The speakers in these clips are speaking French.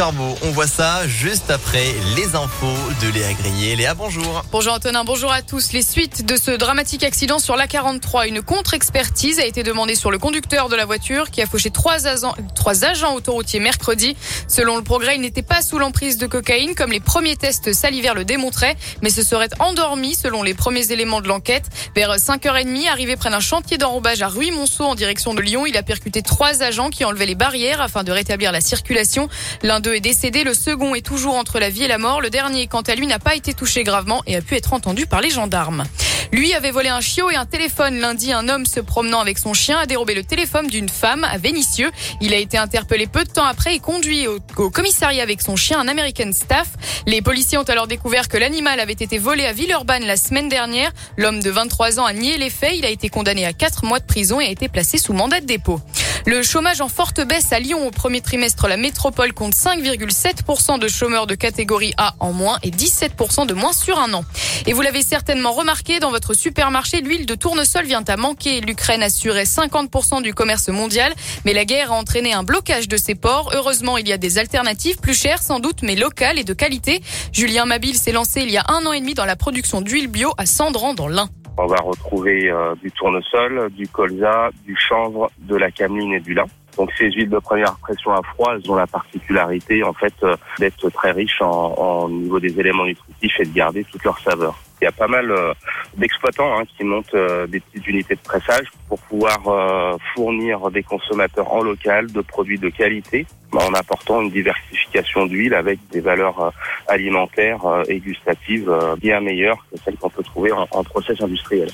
On voit ça juste après les infos de Léa Grillé. Léa, bonjour. Bonjour Antonin, bonjour à tous. Les suites de ce dramatique accident sur l'A43, une contre-expertise a été demandée sur le conducteur de la voiture qui a fauché trois agents, trois agents autoroutiers mercredi. Selon le progrès, il n'était pas sous l'emprise de cocaïne comme les premiers tests salivaires le démontraient, mais se serait endormi selon les premiers éléments de l'enquête. Vers 5h30, arrivé près d'un chantier d'enrobage à Ruy-Monceau en direction de Lyon, il a percuté trois agents qui enlevaient les barrières afin de rétablir la circulation. L'un est décédé, le second est toujours entre la vie et la mort. Le dernier, quant à lui, n'a pas été touché gravement et a pu être entendu par les gendarmes. Lui avait volé un chiot et un téléphone. Lundi, un homme se promenant avec son chien a dérobé le téléphone d'une femme à Vénissieux. Il a été interpellé peu de temps après et conduit au, commissariat avec son chien, un American Staff. Les policiers ont alors découvert que l'animal avait été volé à Villeurbanne la semaine dernière. L'homme de 23 ans a nié les faits. Il a été condamné à 4 mois de prison et a été placé sous mandat de dépôt. Le chômage en forte baisse à Lyon au premier trimestre. La métropole compte 5,7% de chômeurs de catégorie A en moins et 17% de moins sur un an. Et vous l'avez certainement remarqué, dans votre supermarché, l'huile de tournesol vient à manquer. L'Ukraine assurait 50% du commerce mondial, mais la guerre a entraîné un blocage de ses ports. Heureusement, il y a des alternatives plus chères sans doute, mais locales et de qualité. Julien Mabil s'est lancé il y a un an et demi dans la production d'huile bio à Sandran dans l'Ain. On va retrouver euh, du tournesol, du colza, du chanvre, de la cameline et du lin. Donc ces huiles de première pression à froid, elles ont la particularité en fait euh, d'être très riches en, en, niveau des éléments nutritifs et de garder toute leur saveur. Il y a pas mal euh, d'exploitants hein, qui montent euh, des petites unités de pressage pour pouvoir fournir des consommateurs en local de produits de qualité en apportant une diversification d'huile avec des valeurs alimentaires et gustatives bien meilleures que celles qu'on peut trouver en, en process industriel.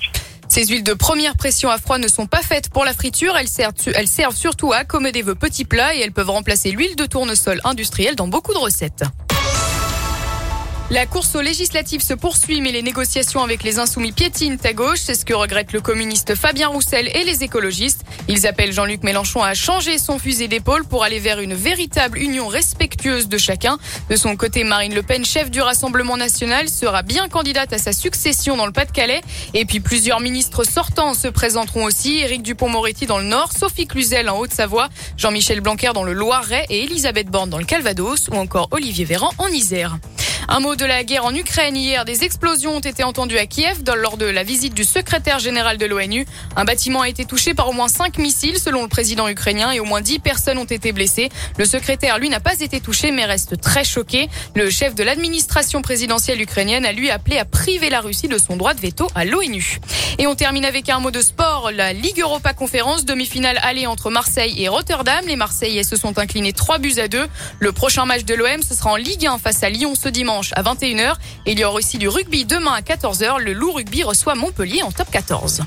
Ces huiles de première pression à froid ne sont pas faites pour la friture, elles servent, elles servent surtout à accommoder vos petits plats et elles peuvent remplacer l'huile de tournesol industrielle dans beaucoup de recettes. La course aux législatives se poursuit, mais les négociations avec les insoumis piétinent à gauche. C'est ce que regrette le communiste Fabien Roussel et les écologistes. Ils appellent Jean-Luc Mélenchon à changer son fusil d'épaule pour aller vers une véritable union respectueuse de chacun. De son côté, Marine Le Pen, chef du Rassemblement national, sera bien candidate à sa succession dans le Pas-de-Calais. Et puis plusieurs ministres sortants se présenteront aussi. Éric Dupont-Moretti dans le Nord, Sophie Cluzel en Haute-Savoie, Jean-Michel Blanquer dans le Loiret et Elisabeth Borne dans le Calvados ou encore Olivier Véran en Isère. Un mot de la guerre en Ukraine. Hier, des explosions ont été entendues à Kiev lors de la visite du secrétaire général de l'ONU. Un bâtiment a été touché par au moins cinq missiles selon le président ukrainien et au moins dix personnes ont été blessées. Le secrétaire, lui, n'a pas été touché mais reste très choqué. Le chef de l'administration présidentielle ukrainienne a lui appelé à priver la Russie de son droit de veto à l'ONU. Et on termine avec un mot de sport. La Ligue Europa Conférence, demi-finale allée entre Marseille et Rotterdam. Les Marseillais se sont inclinés 3 buts à 2. Le prochain match de l'OM, ce sera en Ligue 1 face à Lyon ce à 21h. Et il y aura aussi du rugby demain à 14h. Le Loup Rugby reçoit Montpellier en top 14.